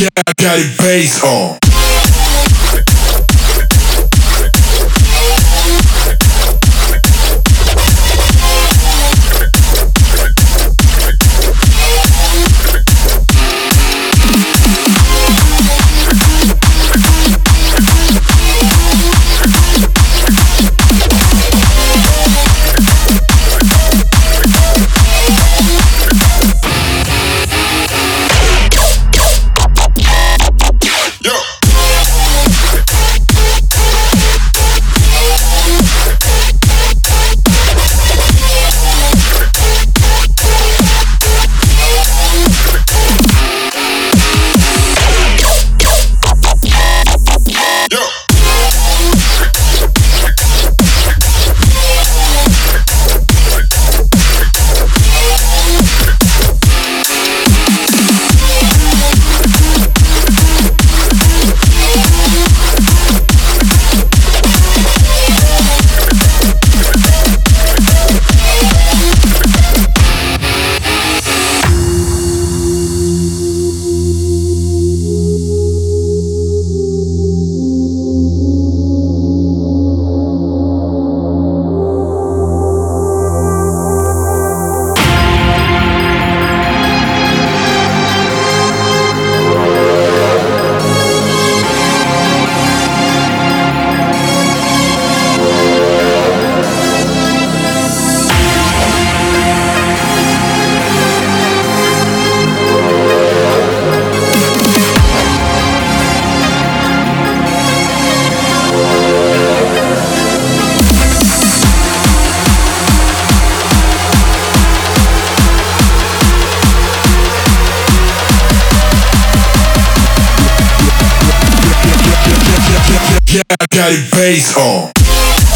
Yeah, I got it bass on. Yeah, I got it bass on.